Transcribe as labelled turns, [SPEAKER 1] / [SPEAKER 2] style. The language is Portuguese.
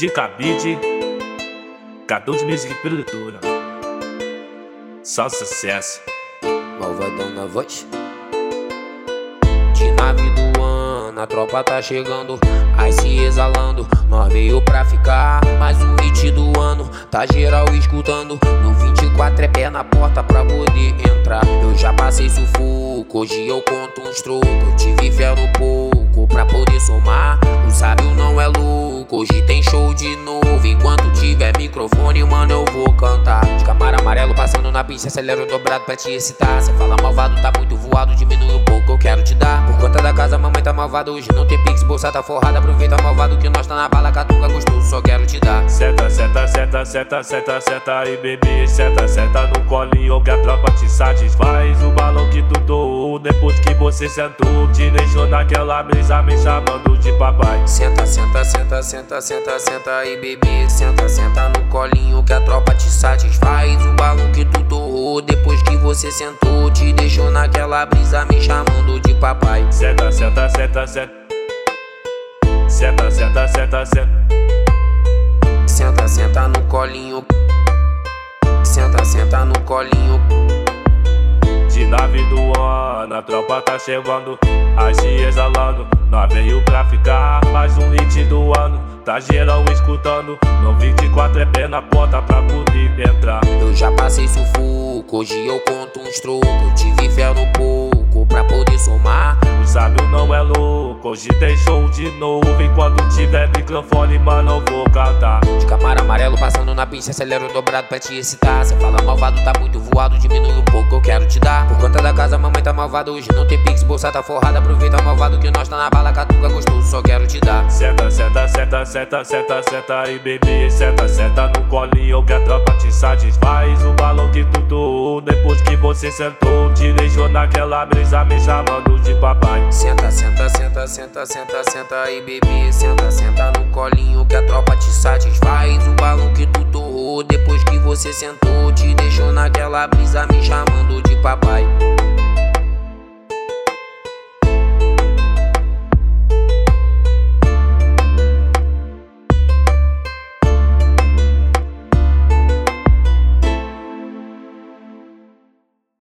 [SPEAKER 1] DJ Cabide, K12 Music Produtora. Só sucesso.
[SPEAKER 2] Malvadão na voz. De nave do ano, a tropa tá chegando, aí se exalando. Nós veio pra ficar, mais um hit do ano. Tá geral escutando, no 24 é pé na porta pra poder entrar. Eu já passei sufoco, hoje eu conto uns trocos. Eu tive fé no pouco pra poder somar. Hoje tem show de novo. Enquanto tiver microfone, mano, eu vou cantar. De camaro amarelo passando na pista, acelero dobrado pra te excitar. Cê fala malvado, tá muito voado, diminui um pouco, eu quero te dar. Por conta da casa, mamãe tá malvada, hoje não tem pix, bolsa tá forrada. Aproveita malvado que nós tá na bala, catuca gostoso, só quero te dar.
[SPEAKER 1] Seta, seta, seta, seta, seta, seta aí, bebê. Seta, seta no colinho que a tropa te satisfaz. O balão você sentou, te deixou naquela mesa me chamando de papai.
[SPEAKER 2] Senta, senta, senta, senta, senta, senta aí, bebê. Senta, senta no colinho que a tropa te satisfaz. O balão que tu doou depois que você sentou, te deixou naquela brisa me chamando de papai.
[SPEAKER 1] Seta, seta, seta, seta. Seta, seta, seta, seta.
[SPEAKER 2] Senta, senta no colinho. Senta, senta no colinho.
[SPEAKER 1] De nave do ano, a tropa tá chegando, aí se exalando. Nós veio pra ficar, mais um hit do ano. Tá geral escutando, no 24 é pé na porta pra poder entrar.
[SPEAKER 2] Eu já passei sufoco, hoje eu conto uns trocos. Tive fé no pouco pra poder somar.
[SPEAKER 1] Sábio não é louco, hoje tem show de novo. Enquanto tiver microfone, mano, eu vou cantar.
[SPEAKER 2] De camaro amarelo passando na pista, acelero dobrado pra te excitar. Cê fala malvado, tá muito voado, diminui um pouco, eu quero te dar. Por conta da malvada, hoje não tem pix, bolsa tá forrada. Aproveita malvado que nós tá na bala, catuca gostoso, só quero te dar.
[SPEAKER 1] Seta, seta, seta, seta, seta, seta aí, bebê. Seta, seta no colinho que a tropa te satisfaz. O balão que tu doou depois que você sentou, te deixou naquela mesa me chamando de papai.
[SPEAKER 2] Senta, senta, senta, senta, senta, senta aí, bebê. Senta, senta no colinho que a tropa te satisfaz. O balão que tu depois que você sentou, te deixou naquela brisa me chamando de papai.